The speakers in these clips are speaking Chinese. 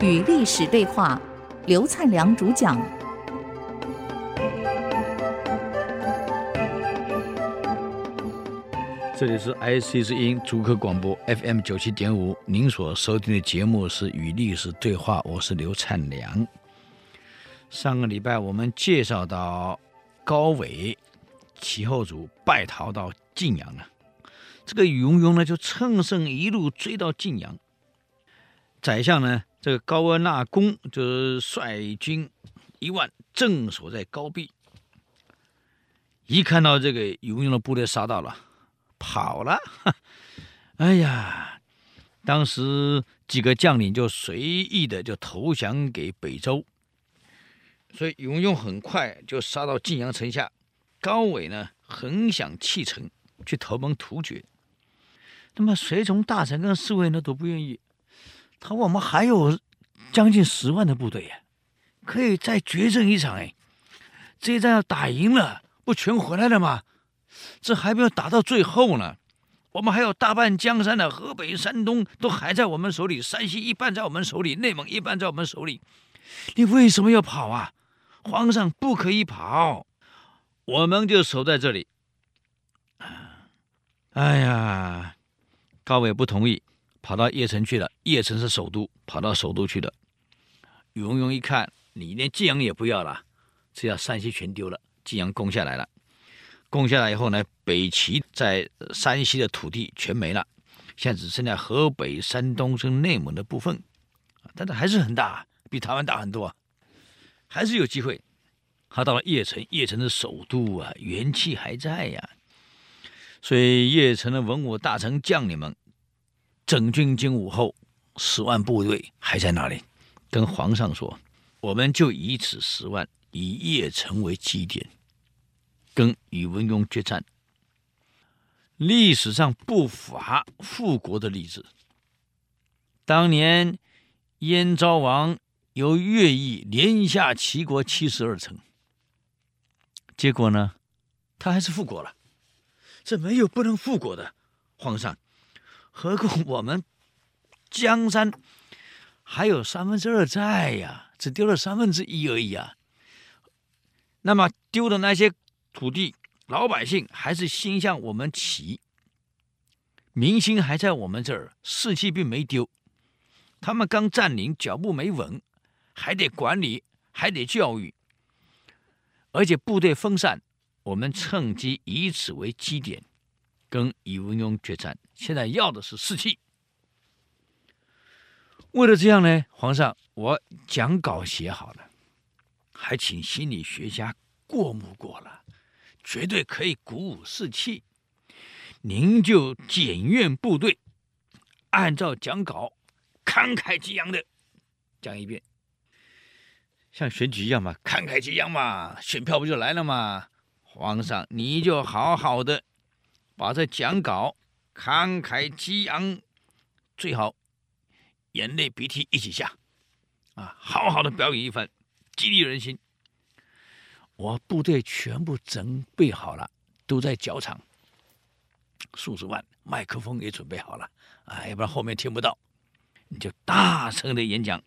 与历史对话，刘灿良主讲。这里是 IC 之音主客广播 FM 九七点五，您所收听的节目是《与历史对话》，我是刘灿良。上个礼拜我们介绍到高纬其后主败逃到晋阳了，这个宇文邕呢就乘胜一路追到晋阳。宰相呢，这个高阿那公就是率军一万镇守在高壁，一看到这个宇文邕的部队杀到了，跑了。哎呀，当时几个将领就随意的就投降给北周，所以宇文邕很快就杀到晋阳城下。高纬呢，很想弃城去投奔突厥，那么随从大臣跟侍卫呢都不愿意。他：“我们还有将近十万的部队呀，可以再决胜一场哎！这一战要打赢了，不全回来了吗？这还没有打到最后呢。我们还有大半江山的河北、山东都还在我们手里，山西一半在我们手里，内蒙一半在我们手里。你为什么要跑啊？皇上不可以跑，我们就守在这里。哎呀，高纬不同意。”跑到邺城去了，邺城是首都，跑到首都去了。宇文邕一看，你连晋阳也不要了，这下山西全丢了。晋阳攻下来了，攻下来以后呢，北齐在山西的土地全没了，现在只剩下河北、山东跟内蒙的部分，但是还是很大，比台湾大很多，还是有机会。他到了邺城，邺城的首都啊，元气还在呀，所以邺城的文武大臣将领们。整军经武后，十万部队还在那里，跟皇上说：“我们就以此十万，以邺城为基点，跟宇文邕决战。”历史上不乏复国的例子。当年燕昭王由乐毅连下齐国七十二城，结果呢，他还是复国了。这没有不能复国的，皇上。何况我们江山还有三分之二在呀，只丢了三分之一而已啊。那么丢的那些土地，老百姓还是心向我们齐，民心还在我们这儿，士气并没丢。他们刚占领，脚步没稳，还得管理，还得教育，而且部队分散，我们趁机以此为基点。跟宇文邕决战，现在要的是士气。为了这样呢，皇上，我讲稿写好了，还请心理学家过目过了，绝对可以鼓舞士气。您就检阅部队，按照讲稿慷慨激昂的讲一遍，像选举一样嘛，慷慨激昂嘛，选票不就来了嘛？皇上，你就好好的。把这讲稿慷慨激昂，最好眼泪鼻涕一起下，啊，好好的表演一番，激励人心。我部队全部准备好了，都在脚场，数十万，麦克风也准备好了，啊，要不然后面听不到，你就大声的演讲，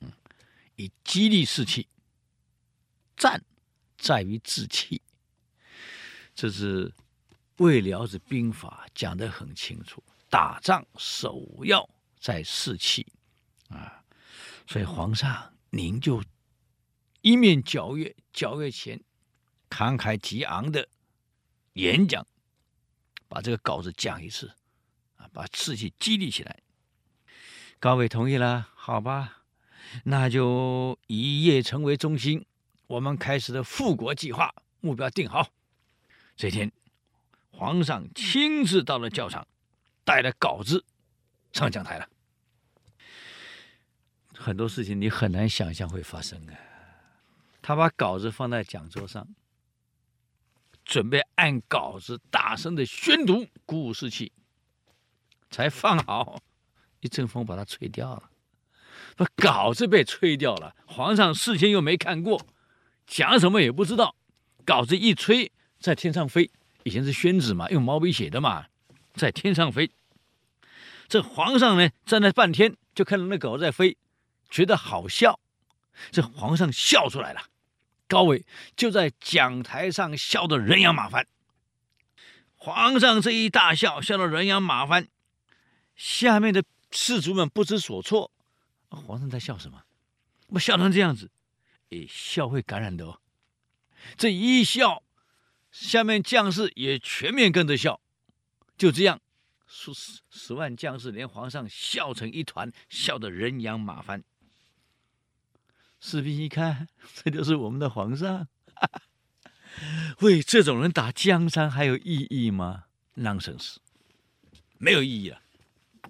嗯，以激励士气。战在于志气，这是。《尉缭子兵法》讲得很清楚，打仗首要在士气啊，所以皇上您就一面缴阅缴阅前慷慨激昂的演讲，把这个稿子讲一次啊，把士气激励起来。高伟同意了，好吧，那就以邺城为中心，我们开始的复国计划目标定好，这天。皇上亲自到了教场，带了稿子上讲台了。很多事情你很难想象会发生啊！他把稿子放在讲桌上，准备按稿子大声的宣读，鼓舞士气。才放好，一阵风把它吹掉了，把稿子被吹掉了。皇上事先又没看过，讲什么也不知道，稿子一吹，在天上飞。以前是宣纸嘛，用毛笔写的嘛，在天上飞。这皇上呢，站了半天，就看到那狗在飞，觉得好笑，这皇上笑出来了。高伟就在讲台上笑得人仰马翻。皇上这一大笑，笑得人仰马翻，下面的士卒们不知所措。皇上在笑什么？我笑成这样子，诶，笑会感染的哦。这一笑，下面将士也全面跟着笑。就这样，数十十万将士连皇上笑成一团，笑得人仰马翻。士兵一看，这就是我们的皇上。为这种人打江山还有意义吗？Nonsense，没有意义了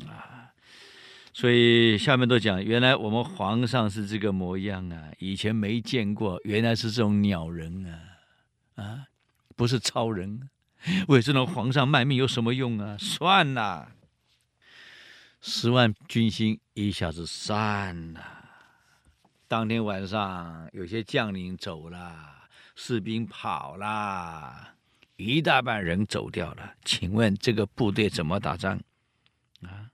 啊！所以下面都讲，原来我们皇上是这个模样啊，以前没见过，原来是这种鸟人啊啊，不是超人。为这种皇上卖命有什么用啊？算了，十万军心一下子散了。当天晚上，有些将领走了。士兵跑了，一大半人走掉了。请问这个部队怎么打仗？啊，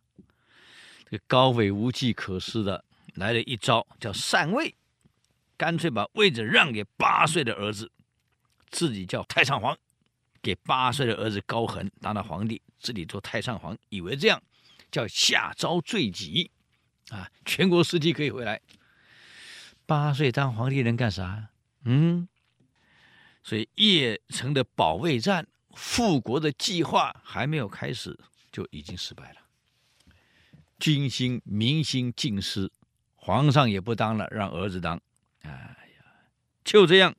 这个高伟无计可施的来了一招，叫禅位，干脆把位置让给八岁的儿子，自己叫太上皇，给八岁的儿子高恒当了皇帝，自己做太上皇，以为这样叫下诏罪己，啊，全国尸体可以回来。八岁当皇帝能干啥？嗯。所以邺城的保卫战、复国的计划还没有开始，就已经失败了。军心民心尽失，皇上也不当了，让儿子当。哎呀，就这样，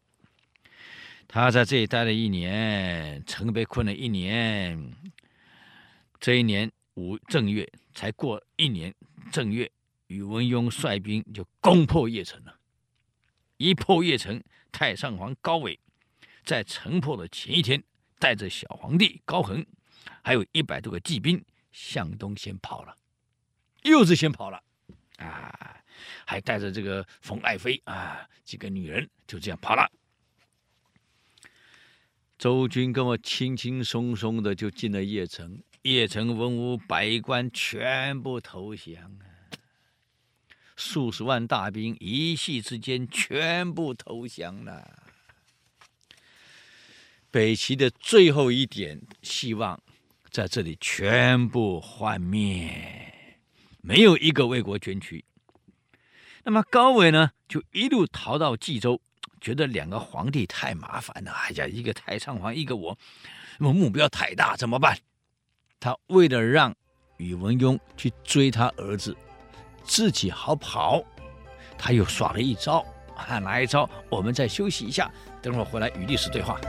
他在这里待了一年，城被困了一年。这一年五正月才过一年，正月，宇文邕率兵就攻破邺城了。一破邺城，太上皇高纬。在城破的前一天，带着小皇帝高恒，还有一百多个骑兵向东先跑了，又是先跑了，啊，还带着这个冯爱妃啊几个女人，就这样跑了。周军跟我轻轻松松的就进了邺城，邺城文武百官全部投降啊，数十万大兵一夕之间全部投降了。北齐的最后一点希望在这里全部幻灭，没有一个为国捐躯。那么高纬呢，就一路逃到冀州，觉得两个皇帝太麻烦了。哎呀，一个太上皇，一个我，那么目标太大，怎么办？他为了让宇文邕去追他儿子，自己好跑，他又耍了一招啊。哪一招？我们再休息一下，等会儿回来与历史对话。